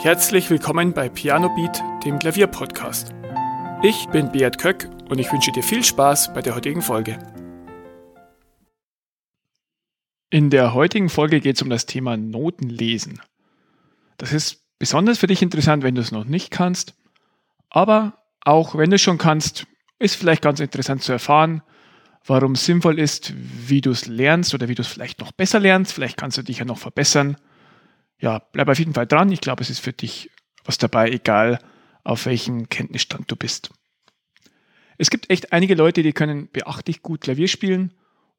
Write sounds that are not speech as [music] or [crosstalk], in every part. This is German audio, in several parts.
Herzlich willkommen bei Piano Beat, dem Klavierpodcast. Ich bin Beat Köck und ich wünsche dir viel Spaß bei der heutigen Folge. In der heutigen Folge geht es um das Thema Notenlesen. Das ist besonders für dich interessant, wenn du es noch nicht kannst, aber auch wenn du es schon kannst, ist vielleicht ganz interessant zu erfahren, warum es sinnvoll ist, wie du es lernst oder wie du es vielleicht noch besser lernst. Vielleicht kannst du dich ja noch verbessern ja, bleib auf jeden Fall dran. Ich glaube, es ist für dich was dabei, egal auf welchem Kenntnisstand du bist. Es gibt echt einige Leute, die können beachtlich gut Klavier spielen,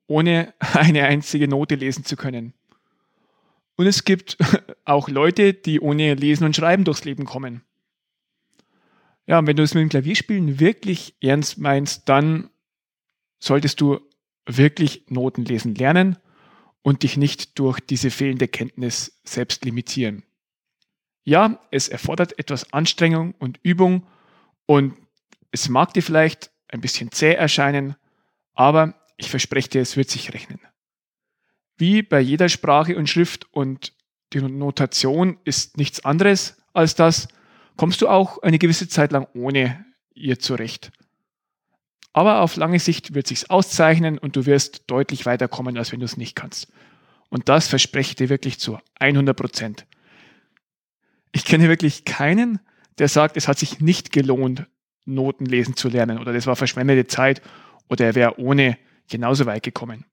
ohne [laughs] eine einzige Note lesen zu können. Und es gibt [laughs] auch Leute, die ohne Lesen und Schreiben durchs Leben kommen. Ja, und wenn du es mit dem Klavierspielen wirklich ernst meinst, dann solltest du wirklich Noten lesen lernen und dich nicht durch diese fehlende Kenntnis selbst limitieren. Ja, es erfordert etwas Anstrengung und Übung und es mag dir vielleicht ein bisschen zäh erscheinen, aber ich verspreche dir, es wird sich rechnen. Wie bei jeder Sprache und Schrift und die Notation ist nichts anderes als das, kommst du auch eine gewisse Zeit lang ohne ihr zurecht. Aber auf lange Sicht wird sich's auszeichnen und du wirst deutlich weiterkommen, als wenn du es nicht kannst. Und das verspreche ich dir wirklich zu 100 Prozent. Ich kenne wirklich keinen, der sagt, es hat sich nicht gelohnt, Noten lesen zu lernen oder das war verschwendete Zeit oder er wäre ohne genauso weit gekommen.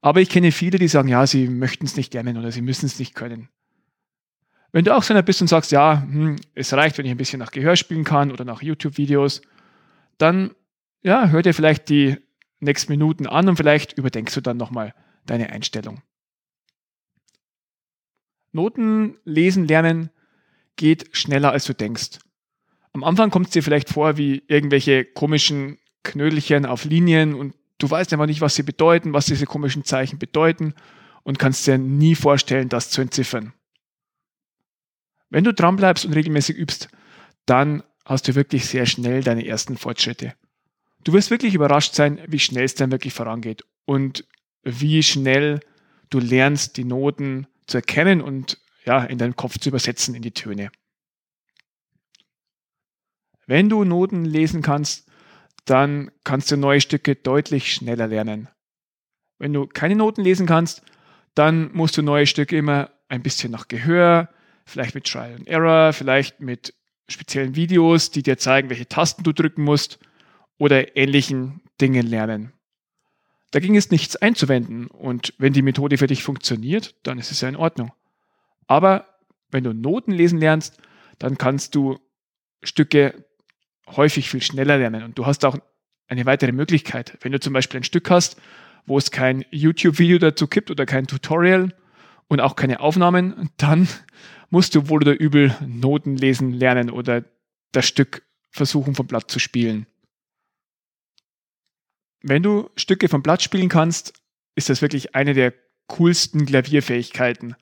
Aber ich kenne viele, die sagen, ja, sie möchten es nicht lernen oder sie müssen es nicht können. Wenn du auch so einer bist und sagst, ja, hm, es reicht, wenn ich ein bisschen nach Gehör spielen kann oder nach YouTube-Videos, dann ja, hör dir vielleicht die nächsten Minuten an und vielleicht überdenkst du dann nochmal deine Einstellung. Noten lesen lernen geht schneller, als du denkst. Am Anfang kommt es dir vielleicht vor wie irgendwelche komischen Knödelchen auf Linien und du weißt einfach nicht, was sie bedeuten, was diese komischen Zeichen bedeuten und kannst dir nie vorstellen, das zu entziffern. Wenn du dranbleibst und regelmäßig übst, dann hast du wirklich sehr schnell deine ersten Fortschritte. Du wirst wirklich überrascht sein, wie schnell es dann wirklich vorangeht und wie schnell du lernst, die Noten zu erkennen und ja, in deinem Kopf zu übersetzen in die Töne. Wenn du Noten lesen kannst, dann kannst du neue Stücke deutlich schneller lernen. Wenn du keine Noten lesen kannst, dann musst du neue Stücke immer ein bisschen nach Gehör, vielleicht mit Trial and Error, vielleicht mit speziellen Videos, die dir zeigen, welche Tasten du drücken musst oder ähnlichen Dingen lernen. Dagegen ist nichts einzuwenden und wenn die Methode für dich funktioniert, dann ist es ja in Ordnung. Aber wenn du Noten lesen lernst, dann kannst du Stücke häufig viel schneller lernen und du hast auch eine weitere Möglichkeit. Wenn du zum Beispiel ein Stück hast, wo es kein YouTube-Video dazu gibt oder kein Tutorial und auch keine Aufnahmen, dann musst du wohl oder übel Noten lesen lernen oder das Stück versuchen vom Blatt zu spielen. Wenn du Stücke vom Blatt spielen kannst, ist das wirklich eine der coolsten Klavierfähigkeiten.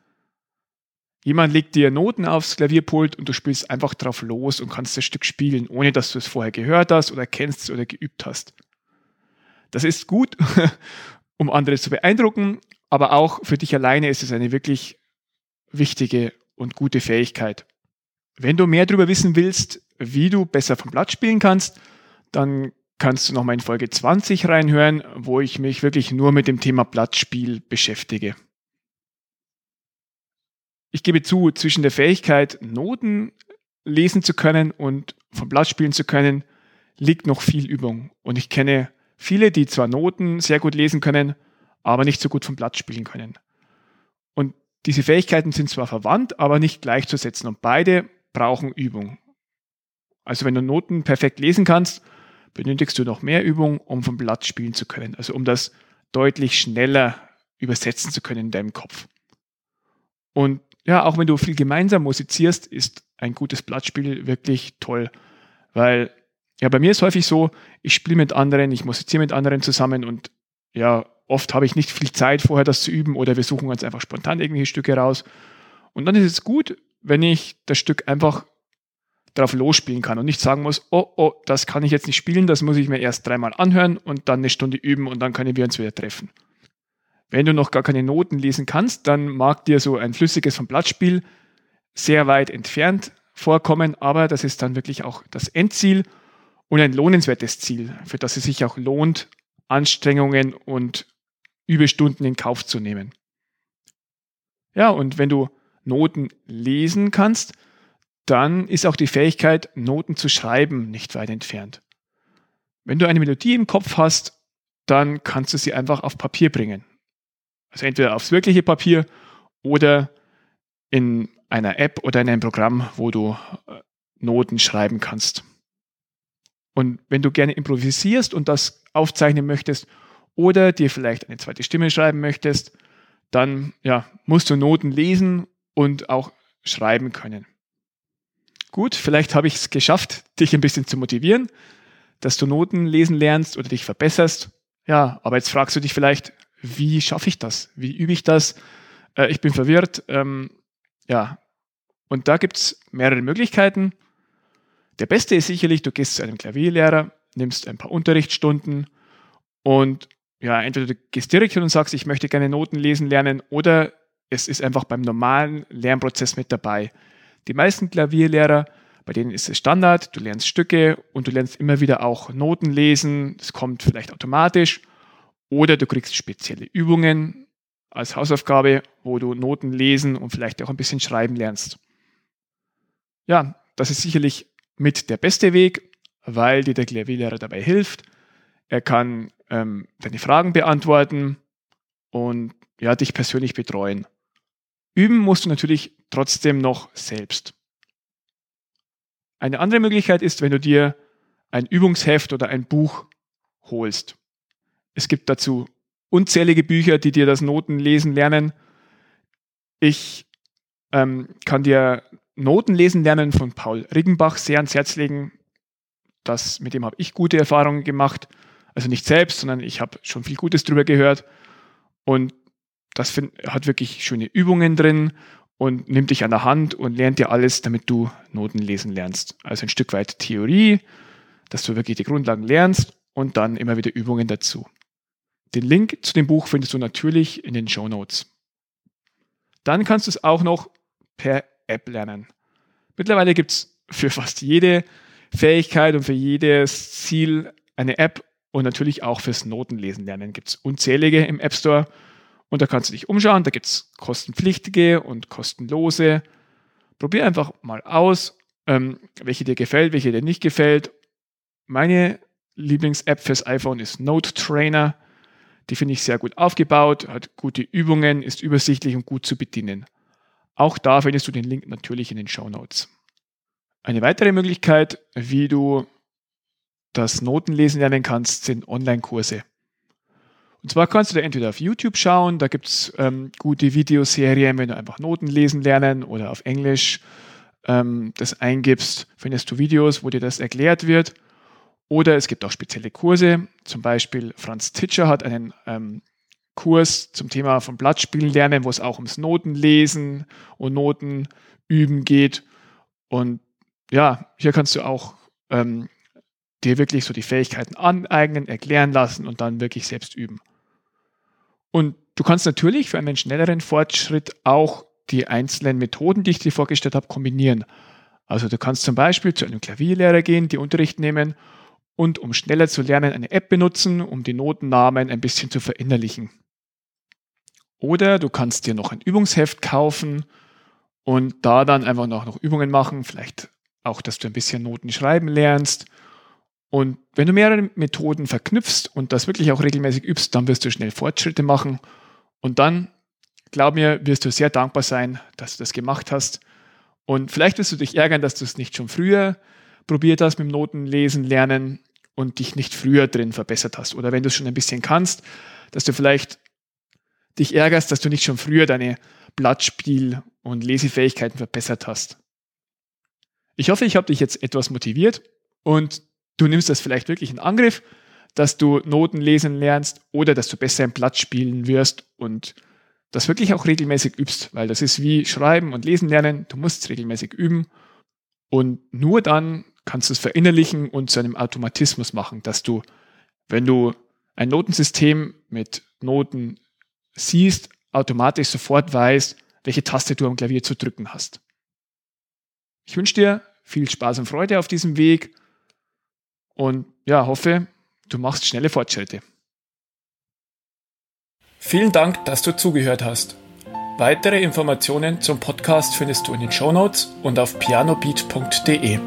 Jemand legt dir Noten aufs Klavierpult und du spielst einfach drauf los und kannst das Stück spielen, ohne dass du es vorher gehört hast oder kennst oder geübt hast. Das ist gut, [laughs] um andere zu beeindrucken, aber auch für dich alleine ist es eine wirklich wichtige und gute Fähigkeit. Wenn du mehr darüber wissen willst, wie du besser vom Blatt spielen kannst, dann kannst du noch mal in Folge 20 reinhören, wo ich mich wirklich nur mit dem Thema Blattspiel beschäftige. Ich gebe zu, zwischen der Fähigkeit, Noten lesen zu können und vom Blatt spielen zu können, liegt noch viel Übung. Und ich kenne viele, die zwar Noten sehr gut lesen können, aber nicht so gut vom Blatt spielen können. Und diese Fähigkeiten sind zwar verwandt, aber nicht gleichzusetzen und beide brauchen Übung. Also wenn du Noten perfekt lesen kannst, benötigst du noch mehr Übung, um vom Blatt spielen zu können. Also um das deutlich schneller übersetzen zu können in deinem Kopf. Und ja, auch wenn du viel gemeinsam musizierst, ist ein gutes Blattspiel wirklich toll. Weil, ja, bei mir ist häufig so, ich spiele mit anderen, ich musiziere mit anderen zusammen und ja, oft habe ich nicht viel Zeit vorher das zu üben oder wir suchen uns einfach spontan irgendwelche Stücke raus. Und dann ist es gut, wenn ich das Stück einfach drauf losspielen kann und nicht sagen muss, oh, oh, das kann ich jetzt nicht spielen, das muss ich mir erst dreimal anhören und dann eine Stunde üben und dann können wir uns wieder treffen. Wenn du noch gar keine Noten lesen kannst, dann mag dir so ein flüssiges vom Blattspiel sehr weit entfernt vorkommen, aber das ist dann wirklich auch das Endziel und ein lohnenswertes Ziel, für das es sich auch lohnt, Anstrengungen und Überstunden in Kauf zu nehmen. Ja, und wenn du Noten lesen kannst, dann ist auch die Fähigkeit, Noten zu schreiben, nicht weit entfernt. Wenn du eine Melodie im Kopf hast, dann kannst du sie einfach auf Papier bringen. Also entweder aufs wirkliche Papier oder in einer App oder in einem Programm, wo du äh, Noten schreiben kannst. Und wenn du gerne improvisierst und das aufzeichnen möchtest oder dir vielleicht eine zweite Stimme schreiben möchtest, dann ja, musst du Noten lesen und auch schreiben können. Gut, vielleicht habe ich es geschafft, dich ein bisschen zu motivieren, dass du Noten lesen lernst oder dich verbesserst. Ja, aber jetzt fragst du dich vielleicht, wie schaffe ich das? Wie übe ich das? Äh, ich bin verwirrt. Ähm, ja, und da gibt es mehrere Möglichkeiten. Der beste ist sicherlich, du gehst zu einem Klavierlehrer, nimmst ein paar Unterrichtsstunden und ja, entweder du gehst direkt hin und sagst, ich möchte gerne Noten lesen lernen oder es ist einfach beim normalen Lernprozess mit dabei. Die meisten Klavierlehrer, bei denen ist es Standard, du lernst Stücke und du lernst immer wieder auch Noten lesen, das kommt vielleicht automatisch oder du kriegst spezielle Übungen als Hausaufgabe, wo du Noten lesen und vielleicht auch ein bisschen schreiben lernst. Ja, das ist sicherlich mit der beste Weg, weil dir der Klavierlehrer dabei hilft. Er kann ähm, deine Fragen beantworten und ja, dich persönlich betreuen. Üben musst du natürlich trotzdem noch selbst. Eine andere Möglichkeit ist, wenn du dir ein Übungsheft oder ein Buch holst. Es gibt dazu unzählige Bücher, die dir das Notenlesen lernen. Ich ähm, kann dir Notenlesen lernen von Paul Riggenbach sehr ans Herz legen. Das, mit dem habe ich gute Erfahrungen gemacht. Also nicht selbst, sondern ich habe schon viel Gutes drüber gehört. Und das find, hat wirklich schöne Übungen drin und nimmt dich an der Hand und lernt dir alles, damit du Noten lesen lernst. Also ein Stück weit Theorie, dass du wirklich die Grundlagen lernst und dann immer wieder Übungen dazu. Den Link zu dem Buch findest du natürlich in den Show Notes. Dann kannst du es auch noch per App lernen. Mittlerweile gibt es für fast jede Fähigkeit und für jedes Ziel eine App und natürlich auch fürs Notenlesen lernen gibt es unzählige im App Store. Und da kannst du dich umschauen, da gibt es kostenpflichtige und kostenlose. Probier einfach mal aus, ähm, welche dir gefällt, welche dir nicht gefällt. Meine Lieblings-App fürs iPhone ist Note Trainer. Die finde ich sehr gut aufgebaut, hat gute Übungen, ist übersichtlich und gut zu bedienen. Auch da findest du den Link natürlich in den Show Notes. Eine weitere Möglichkeit, wie du das Notenlesen lernen kannst, sind Online-Kurse. Und zwar kannst du da entweder auf YouTube schauen, da gibt es ähm, gute Videoserien, wenn du einfach Noten lesen lernen oder auf Englisch ähm, das eingibst, findest du Videos, wo dir das erklärt wird. Oder es gibt auch spezielle Kurse, zum Beispiel Franz Titscher hat einen ähm, Kurs zum Thema von Blattspielen lernen, wo es auch ums Notenlesen und Notenüben geht. Und ja, hier kannst du auch ähm, dir wirklich so die Fähigkeiten aneignen, erklären lassen und dann wirklich selbst üben. Und du kannst natürlich für einen schnelleren Fortschritt auch die einzelnen Methoden, die ich dir vorgestellt habe, kombinieren. Also du kannst zum Beispiel zu einem Klavierlehrer gehen, die Unterricht nehmen und um schneller zu lernen eine App benutzen, um die Notennamen ein bisschen zu verinnerlichen. Oder du kannst dir noch ein Übungsheft kaufen und da dann einfach noch, noch Übungen machen, vielleicht auch, dass du ein bisschen Noten schreiben lernst und wenn du mehrere Methoden verknüpfst und das wirklich auch regelmäßig übst, dann wirst du schnell Fortschritte machen. Und dann, glaub mir, wirst du sehr dankbar sein, dass du das gemacht hast. Und vielleicht wirst du dich ärgern, dass du es nicht schon früher probiert hast mit dem Notenlesen, Lernen und dich nicht früher drin verbessert hast. Oder wenn du es schon ein bisschen kannst, dass du vielleicht dich ärgerst, dass du nicht schon früher deine Blattspiel- und Lesefähigkeiten verbessert hast. Ich hoffe, ich habe dich jetzt etwas motiviert und Du nimmst das vielleicht wirklich in Angriff, dass du Noten lesen lernst oder dass du besser im Platz spielen wirst und das wirklich auch regelmäßig übst, weil das ist wie Schreiben und Lesen lernen. Du musst es regelmäßig üben und nur dann kannst du es verinnerlichen und zu einem Automatismus machen, dass du, wenn du ein Notensystem mit Noten siehst, automatisch sofort weißt, welche Taste du am Klavier zu drücken hast. Ich wünsche dir viel Spaß und Freude auf diesem Weg und ja, hoffe, du machst schnelle Fortschritte. Vielen Dank, dass du zugehört hast. Weitere Informationen zum Podcast findest du in den Shownotes und auf pianobeat.de.